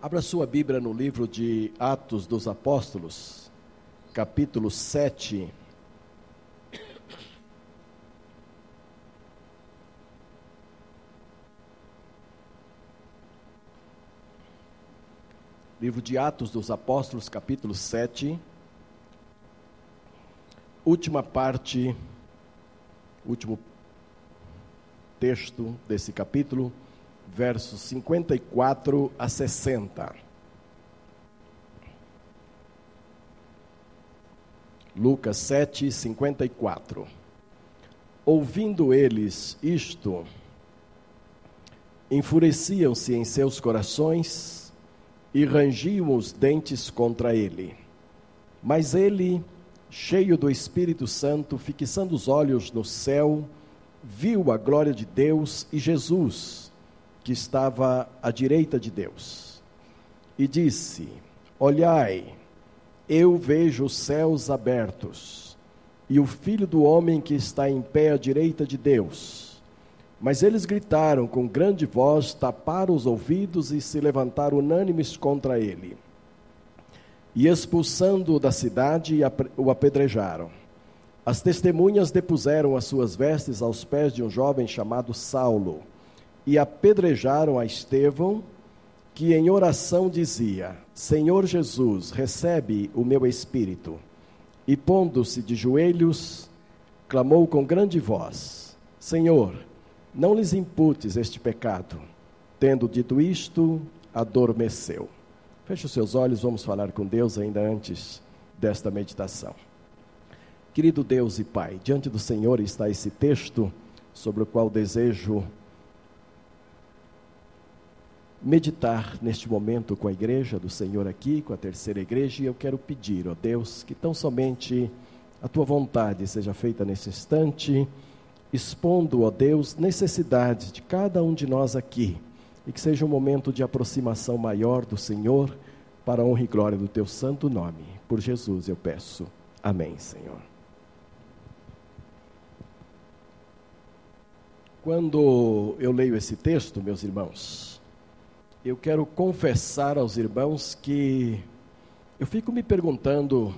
Abra sua Bíblia no livro de Atos dos Apóstolos, capítulo 7. Livro de Atos dos Apóstolos, capítulo 7. Última parte, último texto desse capítulo versos 54 a 60. Lucas 7, 54. Ouvindo eles isto, enfureciam-se em seus corações e rangiam os dentes contra ele. Mas ele, cheio do Espírito Santo, fixando os olhos no céu, viu a glória de Deus e Jesus que estava à direita de Deus, e disse: Olhai, eu vejo os céus abertos e o filho do homem que está em pé à direita de Deus. Mas eles gritaram com grande voz, taparam os ouvidos e se levantaram unânimes contra ele. E expulsando-o da cidade, o apedrejaram. As testemunhas depuseram as suas vestes aos pés de um jovem chamado Saulo e apedrejaram a Estevão, que em oração dizia: Senhor Jesus, recebe o meu espírito. E pondo-se de joelhos, clamou com grande voz: Senhor, não lhes imputes este pecado. Tendo dito isto, adormeceu. Feche os seus olhos, vamos falar com Deus ainda antes desta meditação. Querido Deus e Pai, diante do Senhor está esse texto sobre o qual desejo meditar neste momento com a igreja do Senhor aqui, com a terceira igreja, e eu quero pedir, ó Deus, que tão somente a tua vontade seja feita nesse instante, expondo, ó Deus, necessidades de cada um de nós aqui, e que seja um momento de aproximação maior do Senhor, para a honra e glória do teu santo nome. Por Jesus eu peço. Amém, Senhor. Quando eu leio esse texto, meus irmãos, eu quero confessar aos irmãos que eu fico me perguntando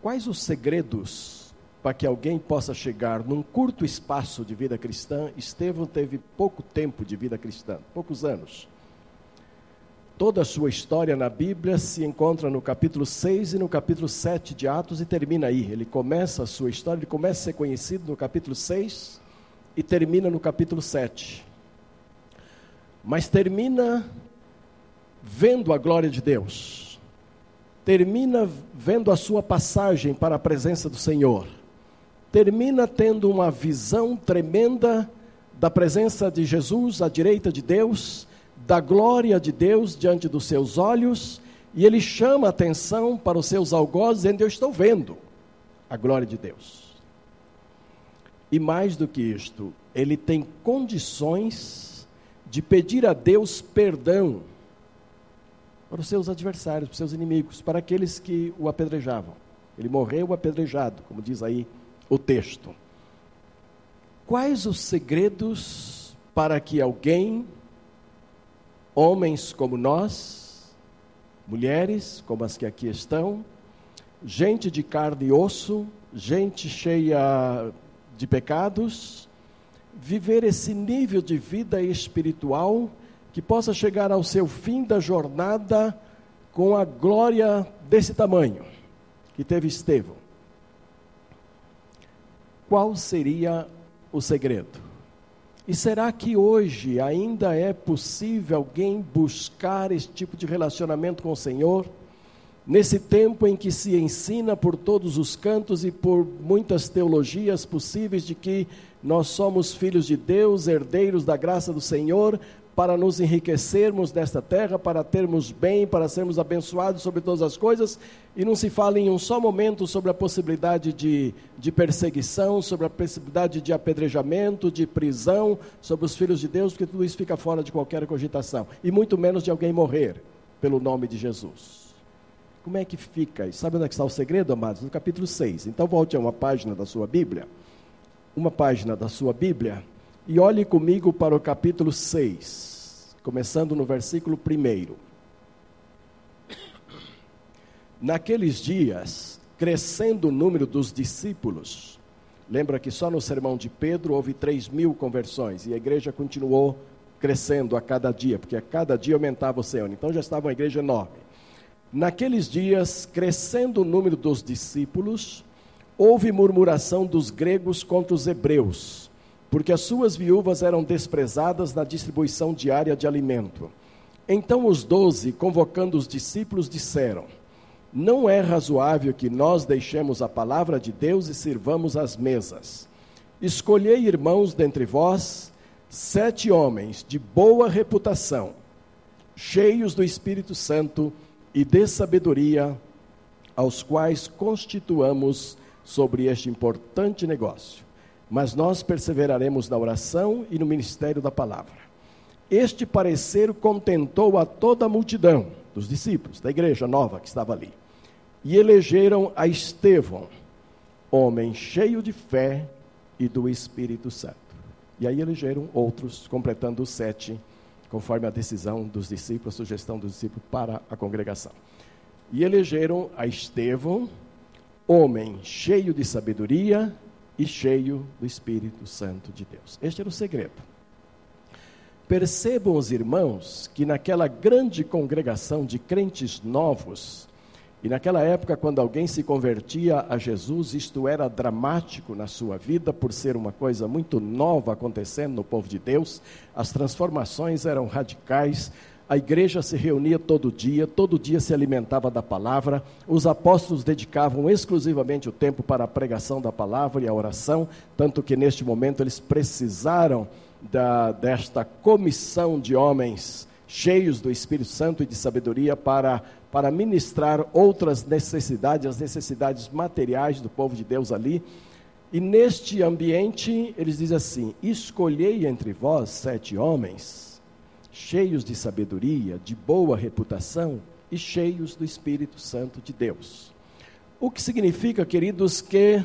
quais os segredos para que alguém possa chegar num curto espaço de vida cristã. Estevão teve pouco tempo de vida cristã, poucos anos. Toda a sua história na Bíblia se encontra no capítulo 6 e no capítulo 7 de Atos e termina aí. Ele começa a sua história, ele começa a ser conhecido no capítulo 6 e termina no capítulo 7 mas termina vendo a glória de Deus, termina vendo a sua passagem para a presença do Senhor, termina tendo uma visão tremenda da presença de Jesus à direita de Deus, da glória de Deus diante dos seus olhos, e ele chama a atenção para os seus algozes, dizendo: Eu estou vendo a glória de Deus. E mais do que isto, ele tem condições de pedir a Deus perdão para os seus adversários, para os seus inimigos, para aqueles que o apedrejavam. Ele morreu apedrejado, como diz aí o texto. Quais os segredos para que alguém, homens como nós, mulheres como as que aqui estão, gente de carne e osso, gente cheia de pecados, viver esse nível de vida espiritual que possa chegar ao seu fim da jornada com a glória desse tamanho que teve Estevão. Qual seria o segredo? E será que hoje ainda é possível alguém buscar esse tipo de relacionamento com o Senhor? Nesse tempo em que se ensina por todos os cantos e por muitas teologias possíveis de que nós somos filhos de Deus, herdeiros da graça do Senhor, para nos enriquecermos desta terra, para termos bem, para sermos abençoados sobre todas as coisas, e não se fala em um só momento sobre a possibilidade de, de perseguição, sobre a possibilidade de apedrejamento, de prisão sobre os filhos de Deus, porque tudo isso fica fora de qualquer cogitação, e muito menos de alguém morrer pelo nome de Jesus. Como é que fica? Sabe onde é está o segredo, amados? No capítulo 6. Então volte a uma página da sua Bíblia, uma página da sua Bíblia, e olhe comigo para o capítulo 6. começando no versículo 1. Naqueles dias, crescendo o número dos discípulos, lembra que só no sermão de Pedro houve 3 mil conversões e a igreja continuou crescendo a cada dia, porque a cada dia aumentava o Senhor. Então já estava uma igreja enorme. Naqueles dias, crescendo o número dos discípulos, houve murmuração dos gregos contra os hebreus, porque as suas viúvas eram desprezadas na distribuição diária de alimento. Então os doze, convocando os discípulos, disseram: Não é razoável que nós deixemos a palavra de Deus e sirvamos as mesas. Escolhei, irmãos, dentre vós, sete homens de boa reputação, cheios do Espírito Santo e de sabedoria, aos quais constituamos sobre este importante negócio. Mas nós perseveraremos na oração e no ministério da palavra. Este parecer contentou a toda a multidão dos discípulos, da igreja nova que estava ali. E elegeram a Estevão, homem cheio de fé e do Espírito Santo. E aí elegeram outros, completando os sete, conforme a decisão dos discípulos, a sugestão dos discípulos para a congregação. E elegeram a Estevão, homem cheio de sabedoria e cheio do Espírito Santo de Deus. Este era o segredo. Percebam os irmãos que naquela grande congregação de crentes novos, e naquela época, quando alguém se convertia a Jesus, isto era dramático na sua vida, por ser uma coisa muito nova acontecendo no povo de Deus, as transformações eram radicais, a igreja se reunia todo dia, todo dia se alimentava da palavra, os apóstolos dedicavam exclusivamente o tempo para a pregação da palavra e a oração, tanto que neste momento eles precisaram da, desta comissão de homens cheios do Espírito Santo e de sabedoria para para ministrar outras necessidades, as necessidades materiais do povo de Deus ali. E neste ambiente, eles dizem assim: Escolhei entre vós sete homens, cheios de sabedoria, de boa reputação e cheios do Espírito Santo de Deus. O que significa, queridos, que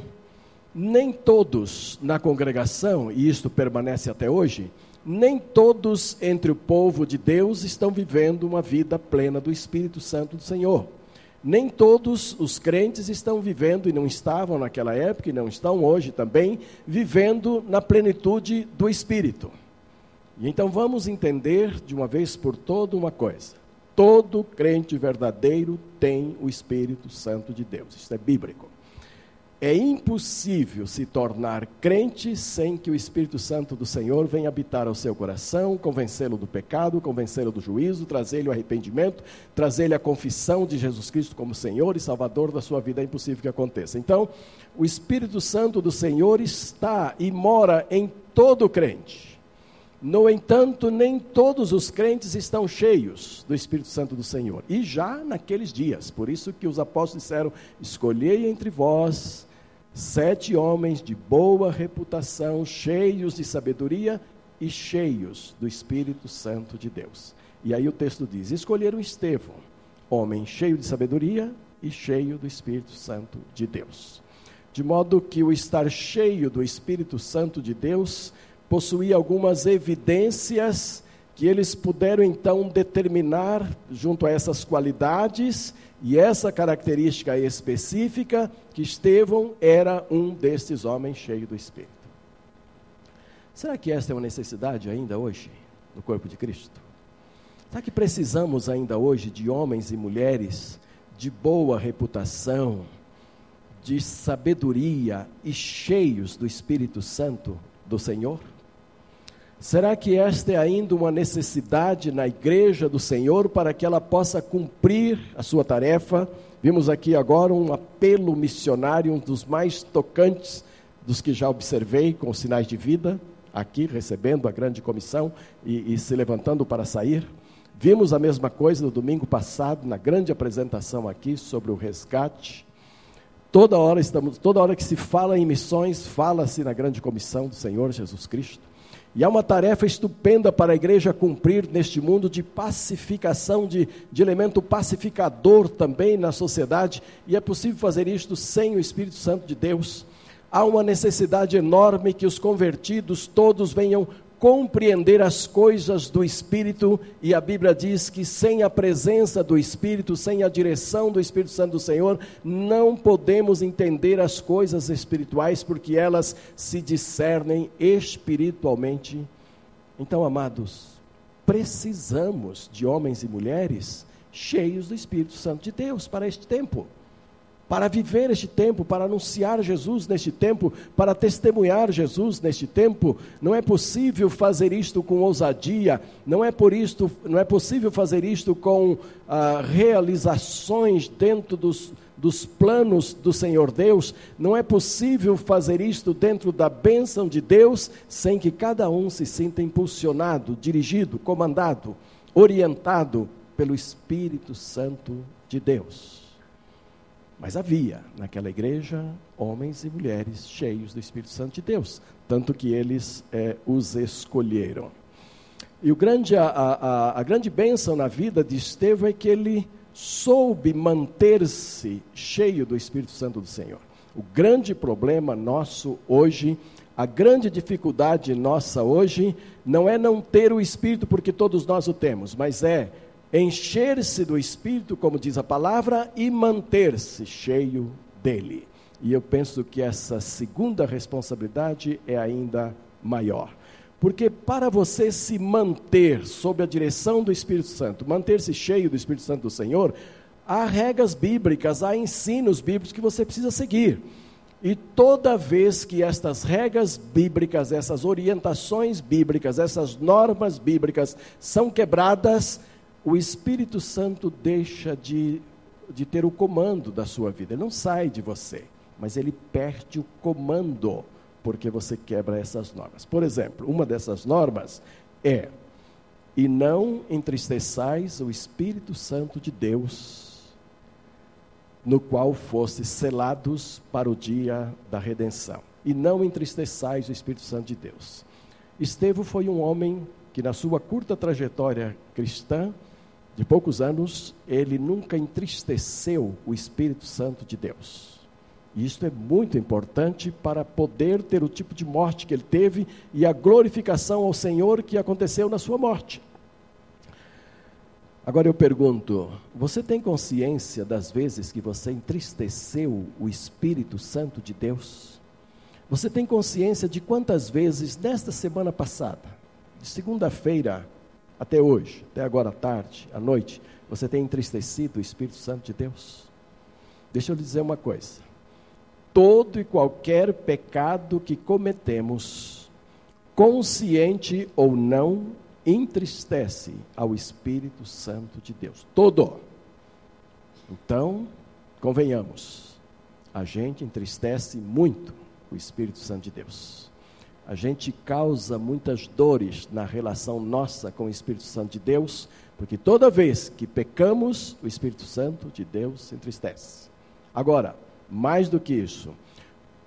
nem todos na congregação, e isto permanece até hoje, nem todos entre o povo de Deus estão vivendo uma vida plena do Espírito Santo do Senhor. Nem todos os crentes estão vivendo, e não estavam naquela época, e não estão hoje também, vivendo na plenitude do Espírito. E então vamos entender de uma vez por toda uma coisa: todo crente verdadeiro tem o Espírito Santo de Deus, isso é bíblico. É impossível se tornar crente sem que o Espírito Santo do Senhor venha habitar ao seu coração, convencê-lo do pecado, convencê-lo do juízo, trazer-lhe o arrependimento, trazer-lhe a confissão de Jesus Cristo como Senhor e Salvador da sua vida. É impossível que aconteça. Então, o Espírito Santo do Senhor está e mora em todo crente. No entanto, nem todos os crentes estão cheios do Espírito Santo do Senhor. E já naqueles dias, por isso que os apóstolos disseram: Escolhei entre vós Sete homens de boa reputação, cheios de sabedoria e cheios do Espírito Santo de Deus. E aí o texto diz: escolheram Estevão, homem cheio de sabedoria e cheio do Espírito Santo de Deus. De modo que o estar cheio do Espírito Santo de Deus possuía algumas evidências que eles puderam então determinar, junto a essas qualidades e essa característica específica, que Estevão era um destes homens cheio do Espírito. Será que esta é uma necessidade ainda hoje no corpo de Cristo? Será que precisamos ainda hoje de homens e mulheres de boa reputação, de sabedoria e cheios do Espírito Santo do Senhor? Será que esta é ainda uma necessidade na igreja do Senhor para que ela possa cumprir a sua tarefa? Vimos aqui agora um apelo missionário, um dos mais tocantes dos que já observei com os sinais de vida, aqui recebendo a grande comissão e, e se levantando para sair. Vimos a mesma coisa no domingo passado, na grande apresentação aqui sobre o resgate. Toda hora estamos, toda hora que se fala em missões, fala-se na grande comissão do Senhor Jesus Cristo. E há uma tarefa estupenda para a igreja cumprir neste mundo de pacificação, de, de elemento pacificador também na sociedade, e é possível fazer isto sem o Espírito Santo de Deus. Há uma necessidade enorme que os convertidos todos venham compreender as coisas do Espírito, e a Bíblia diz que sem a presença do Espírito, sem a direção do Espírito Santo do Senhor, não podemos entender as coisas espirituais, porque elas se discernem espiritualmente. Então, amados, precisamos de homens e mulheres cheios do Espírito Santo de Deus para este tempo para viver este tempo, para anunciar Jesus neste tempo, para testemunhar Jesus neste tempo. Não é possível fazer isto com ousadia, não é por isto, não é possível fazer isto com ah, realizações dentro dos, dos planos do Senhor Deus, não é possível fazer isto dentro da bênção de Deus sem que cada um se sinta impulsionado, dirigido, comandado, orientado pelo Espírito Santo de Deus. Mas havia naquela igreja homens e mulheres cheios do Espírito Santo de Deus, tanto que eles é, os escolheram. E o grande, a, a, a grande bênção na vida de Estevão é que ele soube manter-se cheio do Espírito Santo do Senhor. O grande problema nosso hoje, a grande dificuldade nossa hoje, não é não ter o Espírito, porque todos nós o temos, mas é encher-se do Espírito, como diz a palavra, e manter-se cheio dele. E eu penso que essa segunda responsabilidade é ainda maior. Porque para você se manter sob a direção do Espírito Santo, manter-se cheio do Espírito Santo do Senhor, há regras bíblicas, há ensinos bíblicos que você precisa seguir. E toda vez que estas regras bíblicas, essas orientações bíblicas, essas normas bíblicas são quebradas, o Espírito Santo deixa de, de ter o comando da sua vida. Ele não sai de você, mas ele perde o comando porque você quebra essas normas. Por exemplo, uma dessas normas é: e não entristeçais o Espírito Santo de Deus, no qual fostes selados para o dia da redenção. E não entristeçais o Espírito Santo de Deus. Estevão foi um homem que, na sua curta trajetória cristã, de poucos anos, ele nunca entristeceu o Espírito Santo de Deus. E isto é muito importante para poder ter o tipo de morte que ele teve e a glorificação ao Senhor que aconteceu na sua morte. Agora eu pergunto: você tem consciência das vezes que você entristeceu o Espírito Santo de Deus? Você tem consciência de quantas vezes nesta semana passada, de segunda-feira até hoje, até agora à tarde, à noite, você tem entristecido o Espírito Santo de Deus? Deixa eu lhe dizer uma coisa. Todo e qualquer pecado que cometemos, consciente ou não, entristece ao Espírito Santo de Deus. Todo. Então, convenhamos, a gente entristece muito o Espírito Santo de Deus a gente causa muitas dores na relação nossa com o Espírito Santo de Deus, porque toda vez que pecamos, o Espírito Santo de Deus se entristece. Agora, mais do que isso,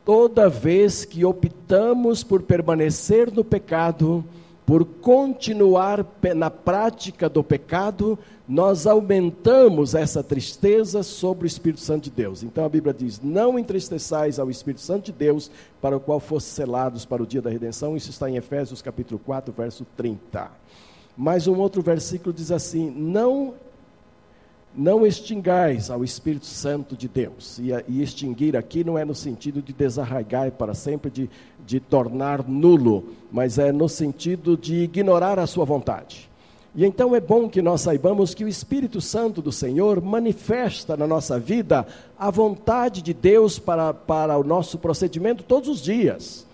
toda vez que optamos por permanecer no pecado, por continuar na prática do pecado, nós aumentamos essa tristeza sobre o Espírito Santo de Deus. Então a Bíblia diz: Não entristeçais ao Espírito Santo de Deus, para o qual fosse selados para o dia da redenção. Isso está em Efésios capítulo 4, verso 30. Mas um outro versículo diz assim: Não não extingais ao Espírito Santo de Deus. E, e, extinguir aqui não é no sentido de desarraigar para sempre, de, de tornar nulo, mas é no sentido de ignorar a sua vontade. E então é bom que nós saibamos que o Espírito Santo do Senhor manifesta na nossa vida a vontade de Deus para, para o nosso procedimento todos os dias,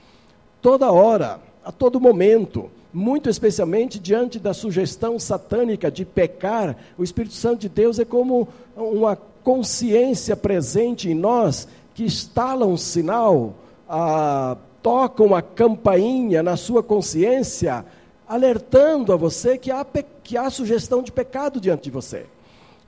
toda hora, a todo momento muito especialmente diante da sugestão satânica de pecar, o Espírito Santo de Deus é como uma consciência presente em nós que estala um sinal, ah, toca uma campainha na sua consciência, alertando a você que há, que há sugestão de pecado diante de você.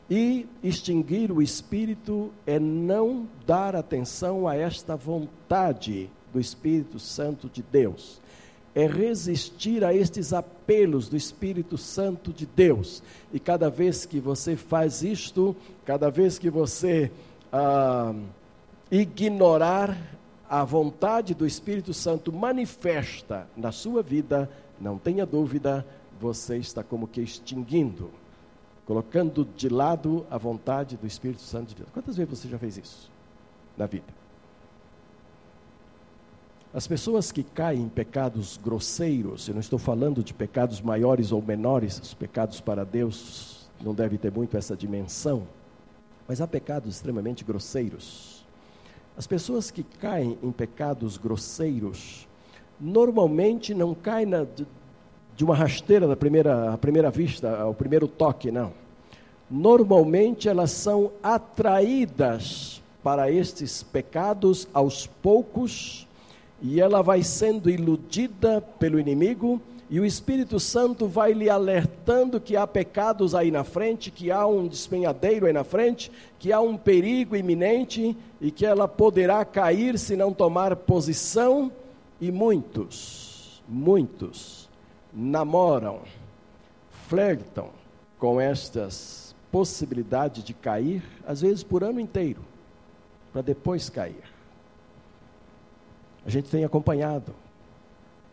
E extinguir o espírito é não dar atenção a esta vontade do Espírito Santo de Deus é resistir a estes apelos do Espírito Santo de Deus. E cada vez que você faz isto, cada vez que você ah, ignorar a vontade do Espírito Santo manifesta na sua vida, não tenha dúvida, você está como que extinguindo, colocando de lado a vontade do Espírito Santo de Deus. Quantas vezes você já fez isso na vida? As pessoas que caem em pecados grosseiros, eu não estou falando de pecados maiores ou menores, os pecados para Deus não deve ter muito essa dimensão, mas há pecados extremamente grosseiros. As pessoas que caem em pecados grosseiros, normalmente não caem na, de, uma rasteira da primeira, primeira vista, ao primeiro toque, não. Normalmente elas são atraídas para estes pecados aos poucos e ela vai sendo iludida pelo inimigo, e o Espírito Santo vai lhe alertando que há pecados aí na frente, que há um despenhadeiro aí na frente, que há um perigo iminente e que ela poderá cair se não tomar posição. E muitos, muitos namoram, flertam com estas possibilidades de cair, às vezes por ano inteiro, para depois cair. A gente tem acompanhado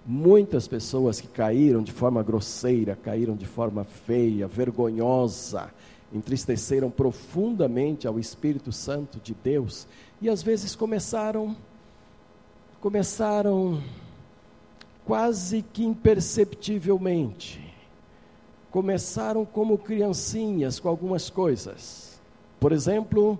muitas pessoas que caíram de forma grosseira, caíram de forma feia, vergonhosa, entristeceram profundamente ao Espírito Santo de Deus e às vezes começaram começaram quase que imperceptivelmente. Começaram como criancinhas com algumas coisas. Por exemplo,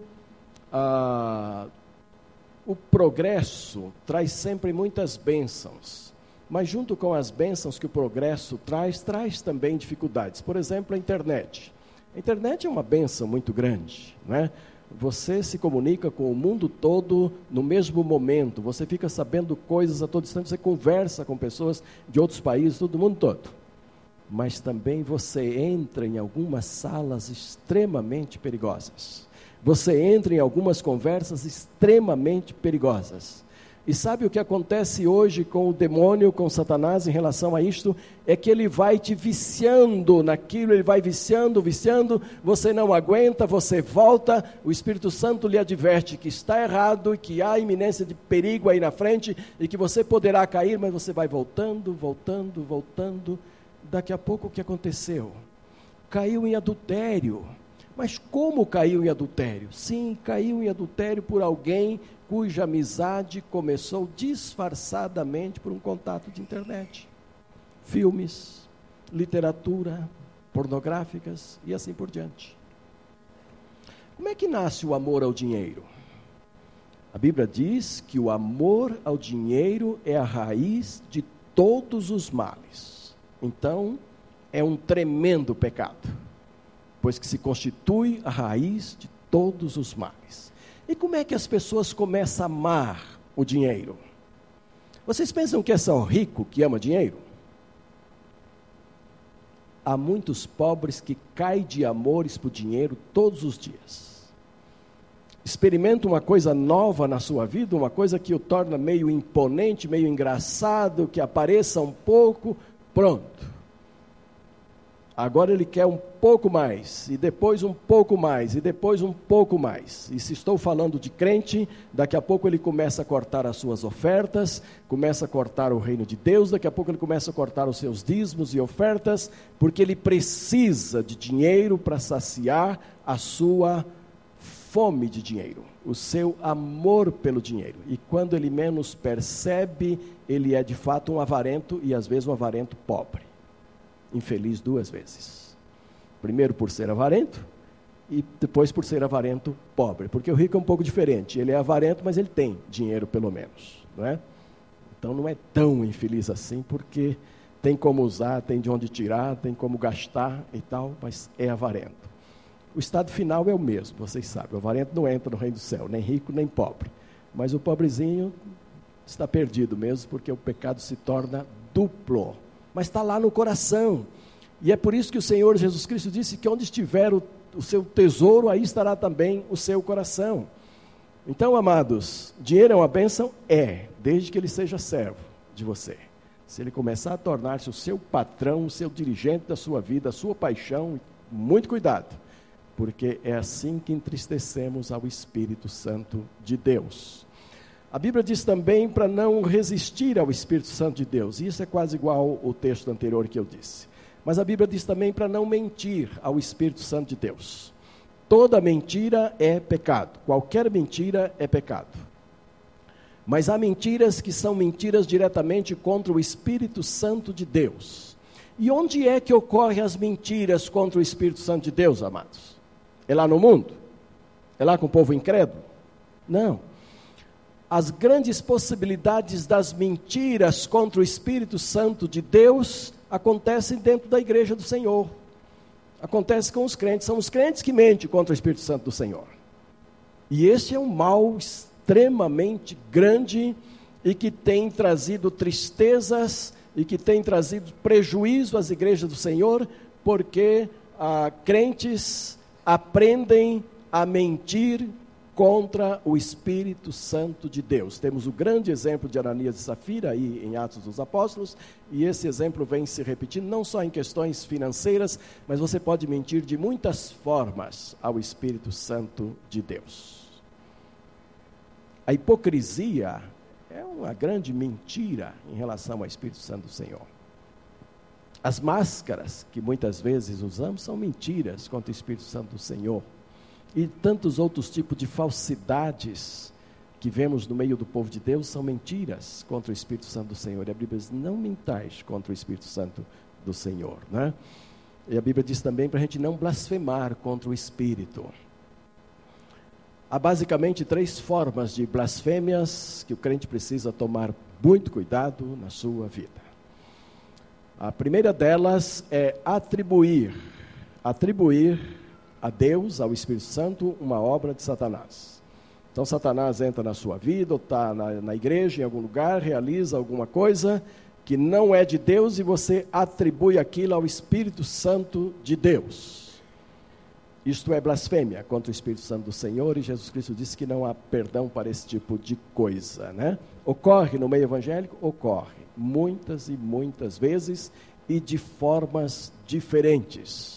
o progresso traz sempre muitas bênçãos, mas junto com as bênçãos que o progresso traz, traz também dificuldades. Por exemplo, a internet. A internet é uma bênção muito grande, né? Você se comunica com o mundo todo no mesmo momento, você fica sabendo coisas a todo instante, você conversa com pessoas de outros países, todo mundo todo. Mas também você entra em algumas salas extremamente perigosas você entra em algumas conversas extremamente perigosas. E sabe o que acontece hoje com o demônio, com Satanás em relação a isto? É que ele vai te viciando naquilo, ele vai viciando, viciando, você não aguenta, você volta, o Espírito Santo lhe adverte que está errado e que há iminência de perigo aí na frente e que você poderá cair, mas você vai voltando, voltando, voltando. Daqui a pouco o que aconteceu? Caiu em adultério mas como caiu em adultério? Sim, caiu em adultério por alguém cuja amizade começou disfarçadamente por um contato de internet. Filmes, literatura, pornográficas e assim por diante. Como é que nasce o amor ao dinheiro? A Bíblia diz que o amor ao dinheiro é a raiz de todos os males. Então, é um tremendo pecado pois que se constitui a raiz de todos os males. E como é que as pessoas começam a amar o dinheiro? Vocês pensam que é só rico que ama dinheiro? Há muitos pobres que caem de amores por dinheiro todos os dias. Experimenta uma coisa nova na sua vida, uma coisa que o torna meio imponente, meio engraçado, que apareça um pouco, pronto Agora ele quer um pouco mais, e depois um pouco mais, e depois um pouco mais. E se estou falando de crente, daqui a pouco ele começa a cortar as suas ofertas, começa a cortar o reino de Deus, daqui a pouco ele começa a cortar os seus dízimos e ofertas, porque ele precisa de dinheiro para saciar a sua fome de dinheiro, o seu amor pelo dinheiro. E quando ele menos percebe, ele é de fato um avarento e às vezes um avarento pobre infeliz duas vezes. Primeiro por ser avarento e depois por ser avarento pobre. Porque o rico é um pouco diferente. Ele é avarento, mas ele tem dinheiro pelo menos, não é? Então não é tão infeliz assim, porque tem como usar, tem de onde tirar, tem como gastar e tal, mas é avarento. O estado final é o mesmo, vocês sabem. O avarento não entra no reino do céu, nem rico nem pobre. Mas o pobrezinho está perdido mesmo, porque o pecado se torna duplo mas está lá no coração. E é por isso que o Senhor Jesus Cristo disse que onde estiver o, o seu tesouro, aí estará também o seu coração. Então, amados, dinheiro é uma bênção? É, desde que ele seja servo de você. Se ele começar a tornar-se o seu patrão, o seu dirigente da sua vida, a sua paixão, muito cuidado, porque é assim que entristecemos ao Espírito Santo de Deus. A Bíblia diz também para não resistir ao Espírito Santo de Deus. Isso é quase igual ao texto anterior que eu disse. Mas a Bíblia diz também para não mentir ao Espírito Santo de Deus. Toda mentira é pecado. Qualquer mentira é pecado. Mas há mentiras que são mentiras diretamente contra o Espírito Santo de Deus. E onde é que ocorrem as mentiras contra o Espírito Santo de Deus, amados? É lá no mundo? É lá com o povo incrédulo? Não as grandes possibilidades das mentiras contra o Espírito Santo de Deus acontecem dentro da igreja do Senhor. Acontece com os crentes, são os crentes que mentem contra o Espírito Santo do Senhor. E esse é um mal extremamente grande e que tem trazido tristezas e que tem trazido prejuízo às igrejas do Senhor, porque ah, crentes aprendem a mentir contra o Espírito Santo de Deus. Temos o grande exemplo de Ananias e Safira aí em Atos dos Apóstolos, e esse exemplo vem se repetindo não só em questões financeiras, mas você pode mentir de muitas formas ao Espírito Santo de Deus. A hipocrisia é uma grande mentira em relação ao Espírito Santo do Senhor. As máscaras que muitas vezes usamos são mentiras contra o Espírito Santo do Senhor e tantos outros tipos de falsidades que vemos no meio do povo de Deus são mentiras contra o Espírito Santo do Senhor. E a Bíblia diz: não mentais contra o Espírito Santo do Senhor. Né? E a Bíblia diz também para a gente não blasfemar contra o Espírito. Há basicamente três formas de blasfêmias que o crente precisa tomar muito cuidado na sua vida. A primeira delas é atribuir, atribuir a Deus, ao Espírito Santo, uma obra de Satanás. Então, Satanás entra na sua vida, ou está na, na igreja, em algum lugar, realiza alguma coisa que não é de Deus e você atribui aquilo ao Espírito Santo de Deus. Isto é blasfêmia contra o Espírito Santo do Senhor e Jesus Cristo disse que não há perdão para esse tipo de coisa, né? Ocorre no meio evangélico? Ocorre, muitas e muitas vezes e de formas diferentes.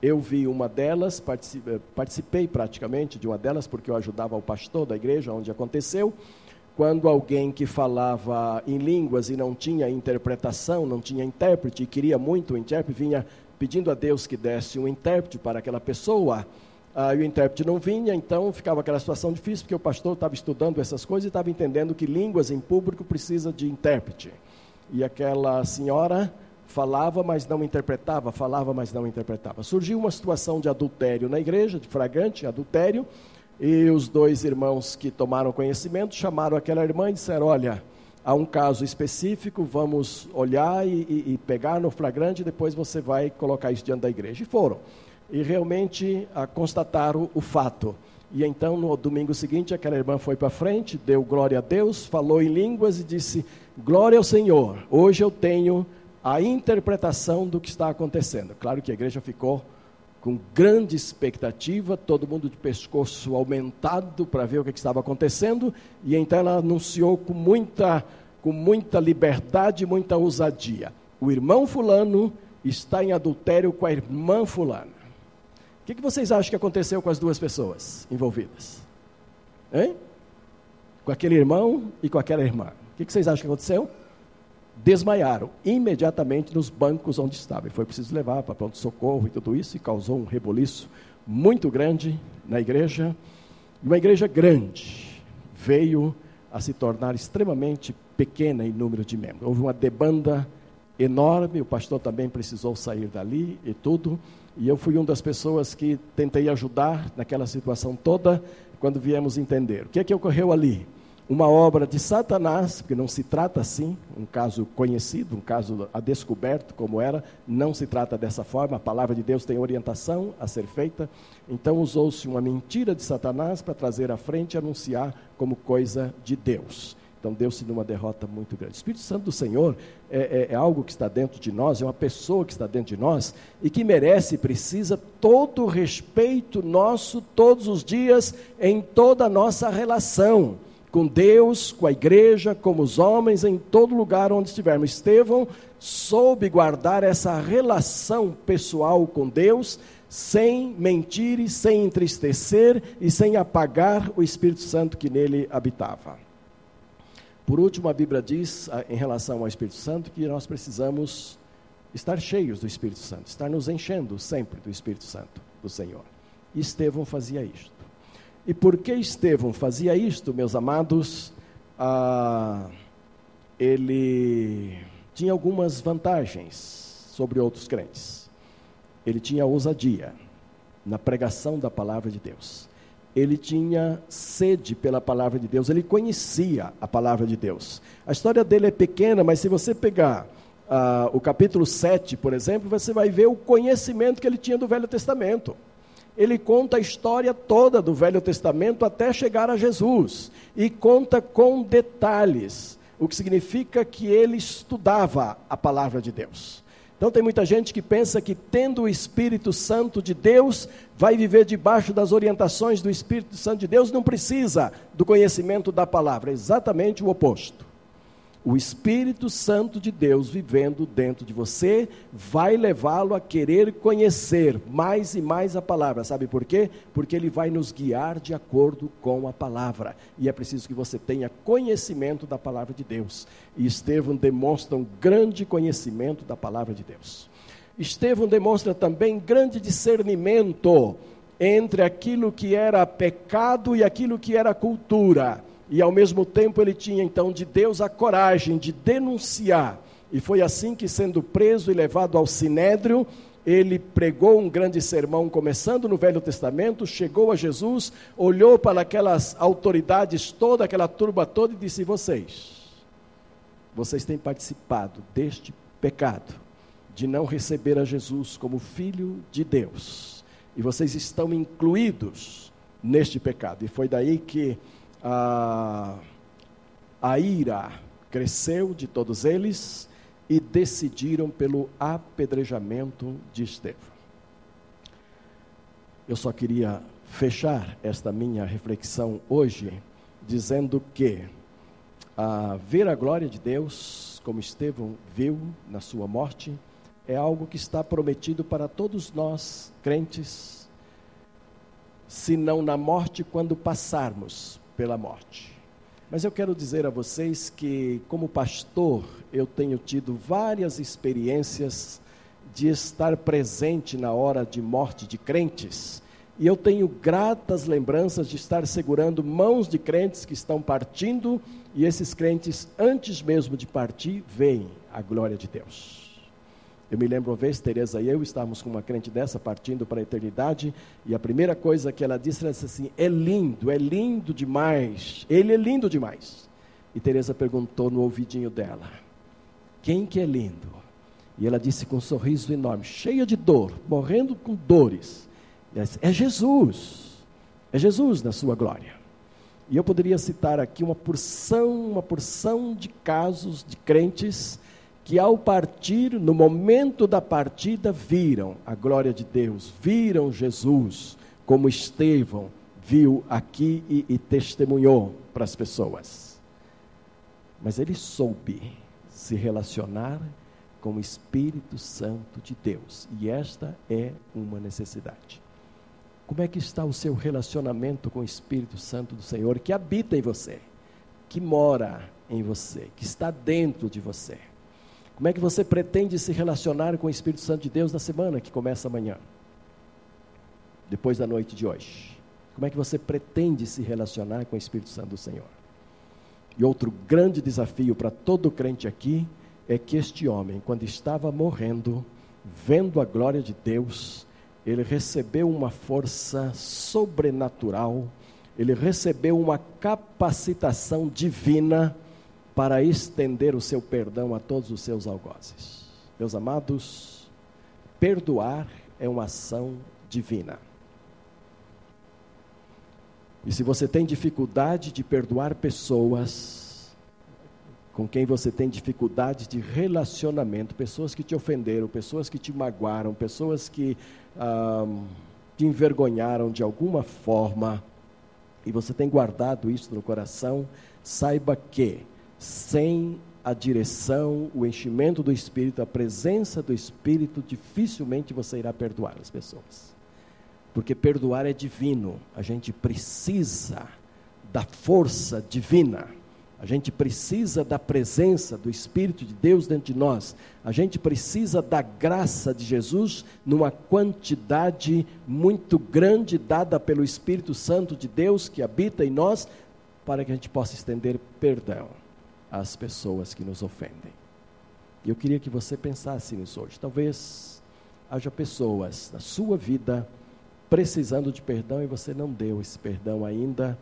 Eu vi uma delas, participei, participei praticamente de uma delas, porque eu ajudava o pastor da igreja onde aconteceu. Quando alguém que falava em línguas e não tinha interpretação, não tinha intérprete, e queria muito o intérprete, vinha pedindo a Deus que desse um intérprete para aquela pessoa, ah, e o intérprete não vinha, então ficava aquela situação difícil, porque o pastor estava estudando essas coisas e estava entendendo que línguas em público precisa de intérprete. E aquela senhora falava, mas não interpretava, falava, mas não interpretava. Surgiu uma situação de adultério na igreja, de fragante adultério, e os dois irmãos que tomaram conhecimento chamaram aquela irmã e disseram: Olha, há um caso específico, vamos olhar e, e, e pegar no flagrante, depois você vai colocar isso diante da igreja. E foram. E realmente a, ah, constataram o fato. E então, no domingo seguinte, aquela irmã foi para frente, deu glória a Deus, falou em línguas e disse: Glória ao Senhor, hoje eu tenho a interpretação do que está acontecendo. Claro que a igreja ficou com grande expectativa, todo mundo de pescoço aumentado para ver o que, estava acontecendo, e então ela anunciou com muita, com muita liberdade, muita ousadia. O irmão fulano está em adultério com a irmã fulana. O que, que vocês acham que aconteceu com as duas pessoas envolvidas? Hein? Com aquele irmão e com aquela irmã. O que, que vocês acham que aconteceu? Desmaiaram imediatamente nos bancos onde estavam. E foi preciso levar para pronto-socorro e tudo isso, e causou um reboliço muito grande na igreja. E uma igreja grande veio a se tornar extremamente pequena em número de membros. Houve uma debanda enorme, o pastor também precisou sair dali e tudo. E eu fui uma das pessoas que tentei ajudar naquela situação toda, quando viemos entender. O que é que ocorreu ali? Uma obra de Satanás, porque não se trata assim, um caso conhecido, um caso a descoberto como era, não se trata dessa forma, a palavra de Deus tem orientação a ser feita, então usou-se uma mentira de Satanás para trazer à frente e anunciar como coisa de Deus. Então deu-se numa derrota muito grande. O Espírito Santo do Senhor é, é, é algo que está dentro de nós, é uma pessoa que está dentro de nós e que merece e precisa todo o respeito nosso todos os dias em toda a nossa relação com Deus, com a igreja, como os homens, em todo lugar onde estivermos. Estevão soube guardar essa relação pessoal com Deus, sem mentir e sem entristecer e sem apagar o Espírito Santo que nele habitava. Por último, a Bíblia diz, em relação ao Espírito Santo, que nós precisamos estar cheios do Espírito Santo, estar nos enchendo sempre do Espírito Santo do Senhor. E Estevão fazia isto. E por que Estevão fazia isto, meus amados? Ah, ele tinha algumas vantagens sobre outros crentes. Ele tinha ousadia na pregação da palavra de Deus. Ele tinha sede pela palavra de Deus, ele conhecia a palavra de Deus. A história dele é pequena, mas se você pegar uh, o capítulo 7, por exemplo, você vai ver o conhecimento que ele tinha do Velho Testamento. Ele conta a história toda do Velho Testamento até chegar a Jesus e conta com detalhes o que significa que ele estudava a palavra de Deus. Então tem muita gente que pensa que tendo o Espírito Santo de Deus, vai viver debaixo das orientações do Espírito Santo de Deus, não precisa do conhecimento da palavra, é exatamente o oposto o Espírito Santo de Deus vivendo dentro de você vai levá-lo a querer conhecer mais e mais a palavra. Sabe por quê? Porque ele vai nos guiar de acordo com a palavra. E é preciso que você tenha conhecimento da palavra de Deus. E Estevão demonstra um grande conhecimento da palavra de Deus. Estevão demonstra também grande discernimento entre aquilo que era pecado e aquilo que era cultura e ao mesmo tempo ele tinha então de Deus a coragem de denunciar. E foi assim que, sendo preso e levado ao sinédrio, ele pregou um grande sermão, começando no Velho Testamento, chegou a Jesus, olhou para aquelas autoridades toda, aquela turba toda, e disse: Vocês, vocês têm participado deste pecado, de não receber a Jesus como Filho de Deus, e vocês estão incluídos neste pecado. E foi daí que a, a ira cresceu de todos eles e decidiram pelo apedrejamento de Estevão. Eu só queria fechar esta minha reflexão hoje dizendo que a ver a glória de Deus, como Estevão viu na sua morte, é algo que está prometido para todos nós, crentes, se não na morte, quando passarmos pela morte. Mas eu quero dizer a vocês que, como pastor, eu tenho tido várias experiências de estar presente na hora de morte de crentes. E eu tenho gratas lembranças de estar segurando mãos de crentes que estão partindo, e esses crentes, antes mesmo de partir, veem a glória de Deus. Eu me lembro uma vez, Teresa e eu estávamos com uma crente dessa partindo para a eternidade, e a primeira coisa que ela disse, disse assim: "É lindo, é lindo demais. Ele é lindo demais". E Teresa perguntou no ouvidinho dela: "Quem que é lindo?" E ela disse com um sorriso enorme, cheia de dor, morrendo com dores. Disse, é Jesus. É Jesus na sua glória. E eu poderia citar aqui uma porção, uma porção de casos de crentes que ao partir, no momento da partida, viram a glória de Deus, viram Jesus, como Estevão viu aqui e, e testemunhou para as pessoas. Mas ele soube se relacionar com o Espírito Santo de Deus, e esta é uma necessidade. Como é que está o seu relacionamento com o Espírito Santo do Senhor que habita em você, que mora em você, que está dentro de você? Como é que você pretende se relacionar com o Espírito Santo de Deus na semana que começa amanhã? Depois da noite de hoje. Como é que você pretende se relacionar com o Espírito Santo do Senhor? E outro grande desafio para todo crente aqui é que este homem, quando estava morrendo, vendo a glória de Deus, ele recebeu uma força sobrenatural, ele recebeu uma capacitação divina para estender o seu perdão a todos os seus algozes. Meus amados, perdoar é uma ação divina. E se você tem dificuldade de perdoar pessoas com quem você tem dificuldade de relacionamento, pessoas que te ofenderam, pessoas que te magoaram, pessoas que ah, te envergonharam de alguma forma, e você tem guardado isso no coração, saiba que sem a direção, o enchimento do Espírito, a presença do Espírito, dificilmente você irá perdoar as pessoas. Porque perdoar é divino, a gente precisa da força divina A gente precisa da presença do Espírito de Deus dentro de nós. A gente precisa da graça de Jesus numa quantidade muito grande dada pelo Espírito Santo de Deus que habita em nós, para que a gente possa estender perdão às pessoas que nos ofendem. Eu queria que você pensasse nisso hoje. Talvez haja pessoas na sua vida precisando de perdão e você não deu esse perdão ainda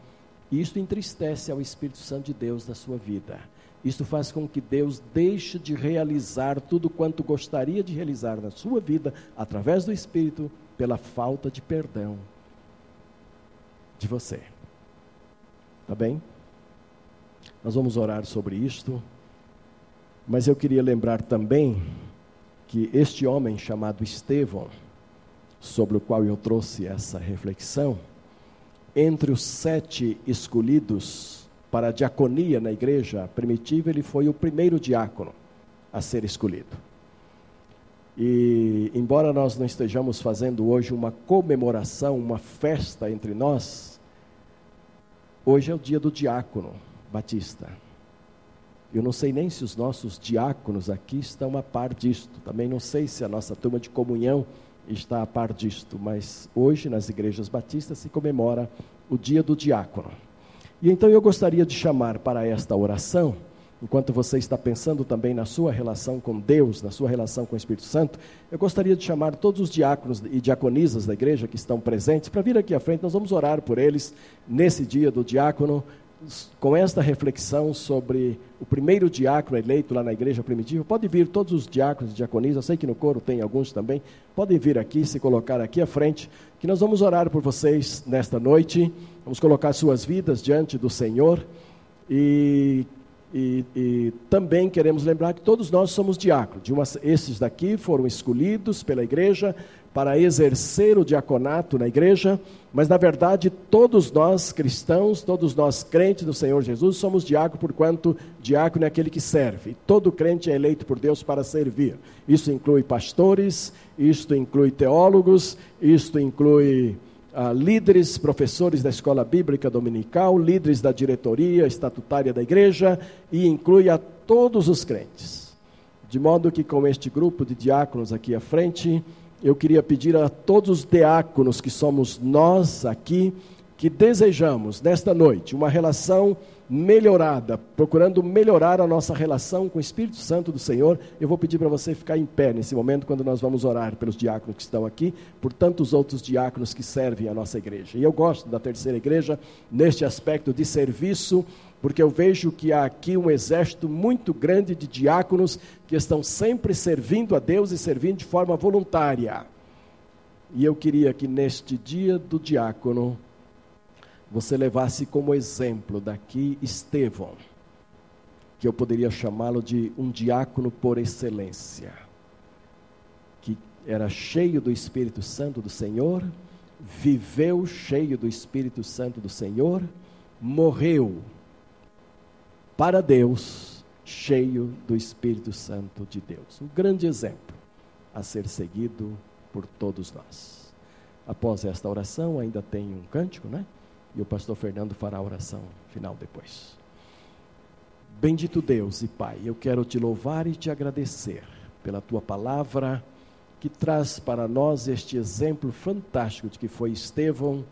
e isso entristece ao Espírito Santo de Deus na sua vida. Isso faz com que Deus deixe de realizar tudo quanto gostaria de realizar na sua vida, através do Espírito, pela falta de perdão de você. Tá bem? Nós vamos orar sobre isto, mas eu queria lembrar também que este homem chamado Estevão, sobre o qual eu trouxe essa reflexão, entre os sete escolhidos para a diaconia na igreja primitiva, ele foi o primeiro diácono a ser escolhido. E, embora nós não estejamos fazendo hoje uma comemoração, uma festa entre nós, hoje é o dia do diácono batista. Eu não sei nem se os nossos diáconos aqui estão a par disto. Também não sei se a nossa turma de comunhão está a par disto, mas hoje nas igrejas batistas se comemora o dia do diácono. E então eu gostaria de chamar para esta oração, enquanto você está pensando também na sua relação com Deus, na sua relação com o Espírito Santo, eu gostaria de chamar todos os diáconos e diaconisas da igreja que estão presentes para vir aqui à frente, nós vamos orar por eles nesse dia do diácono, com esta reflexão sobre o primeiro diácono eleito lá na igreja primitiva, pode vir todos os diáconos e diaconisas, sei que no coro tem alguns também, podem vir aqui, se colocar aqui à frente, que nós vamos orar por vocês nesta noite, vamos colocar suas vidas diante do Senhor e, e, e também queremos lembrar que todos nós somos diáconos, uma, esses daqui foram escolhidos pela igreja para exercer o diaconato na igreja, mas na verdade todos nós cristãos, todos nós crentes do Senhor Jesus, somos diácono, porquanto diácono é aquele que serve. todo crente é eleito por Deus para servir. Isso inclui pastores, isto inclui teólogos, isto inclui ah, líderes, professores da escola bíblica dominical, líderes da diretoria estatutária da igreja e inclui a todos os crentes. De modo que com este grupo de diáconos aqui à frente, eu queria pedir a todos os diáconos que somos nós aqui, que desejamos nesta noite uma relação melhorada, procurando melhorar a nossa relação com o Espírito Santo do Senhor, eu vou pedir para você ficar em pé nesse momento, quando nós vamos orar pelos diáconos que estão aqui, por tantos outros diáconos que servem a nossa igreja. E eu gosto da terceira igreja neste aspecto de serviço porque eu vejo que há aqui um exército muito grande de diáconos que estão sempre servindo a Deus e servindo de forma voluntária. E eu queria que neste dia do diácono, você levasse como exemplo daqui Estevão, que eu poderia chamá-lo de um diácono por excelência, que era cheio do Espírito Santo do Senhor, viveu cheio do Espírito Santo do Senhor, morreu para Deus, cheio do Espírito Santo de Deus. Um grande exemplo a ser seguido por todos nós. Após esta oração, ainda tem um cântico, né? E o pastor Fernando fará a oração final depois. Bendito Deus e Pai, eu quero te louvar e te agradecer pela tua palavra que traz para nós este exemplo fantástico de que foi Estevão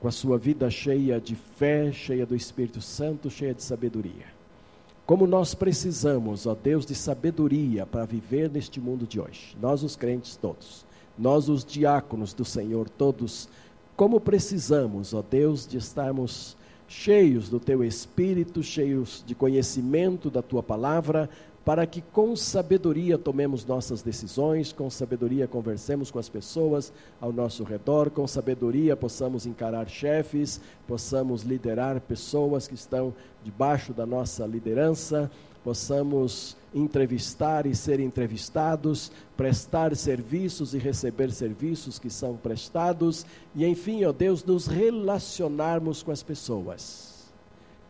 com a sua vida cheia de fé, cheia do Espírito Santo, cheia de sabedoria. Como nós precisamos, ó Deus, de sabedoria para viver neste mundo de hoje. Nós, os crentes todos, nós, os diáconos do Senhor, todos, como precisamos, ó Deus, de estarmos cheios do Teu Espírito, cheios de conhecimento da Tua palavra, para que com sabedoria tomemos nossas decisões, com sabedoria conversemos com as pessoas ao nosso redor, com sabedoria possamos encarar chefes, possamos liderar pessoas que estão debaixo da nossa liderança, possamos entrevistar e ser entrevistados, prestar serviços e receber serviços que são prestados, e enfim, ó Deus, nos relacionarmos com as pessoas,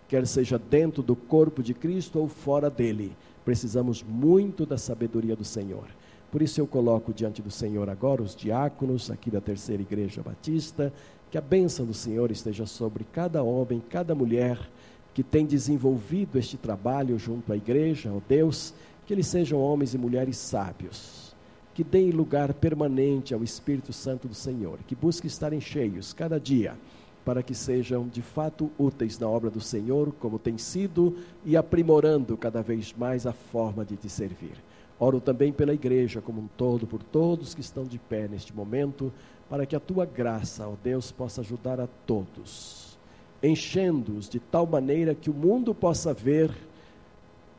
quer seja dentro do corpo de Cristo ou fora dele Precisamos muito da sabedoria do Senhor. Por isso eu coloco diante do Senhor agora os diáconos aqui da Terceira Igreja Batista, que a bênção do Senhor esteja sobre cada homem, cada mulher que têm desenvolvido este trabalho junto à igreja, ó Deus, que eles sejam homens e mulheres sábios, que deem lugar permanente ao Espírito Santo do Senhor, que busquem estarem cheios cada dia, para que sejam de fato úteis na obra do Senhor, como tem sido, e aprimorando cada vez mais a forma de te servir. Oro também pela igreja como um todo, por todos que estão de pé neste momento, para que a tua graça, ó Deus, possa ajudar a todos, enchendo-os de tal maneira que o mundo possa ver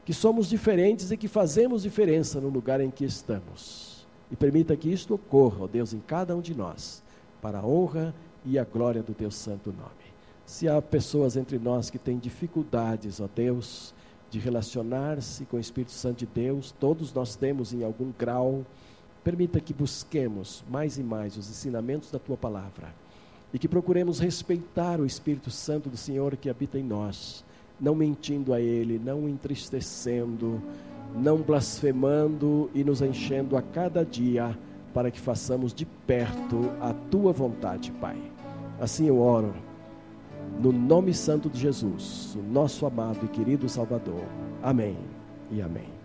que somos diferentes e que fazemos diferença no lugar em que estamos. E permita que isto ocorra, ó Deus, em cada um de nós, para a honra e a glória do teu santo nome. Se há pessoas entre nós que têm dificuldades, ó Deus, de relacionar-se com o Espírito Santo de Deus, todos nós temos em algum grau. Permita que busquemos mais e mais os ensinamentos da tua palavra e que procuremos respeitar o Espírito Santo do Senhor que habita em nós, não mentindo a Ele, não entristecendo, não blasfemando e nos enchendo a cada dia para que façamos de perto a tua vontade, Pai. Assim eu oro no nome santo de Jesus, o nosso amado e querido Salvador. Amém e amém.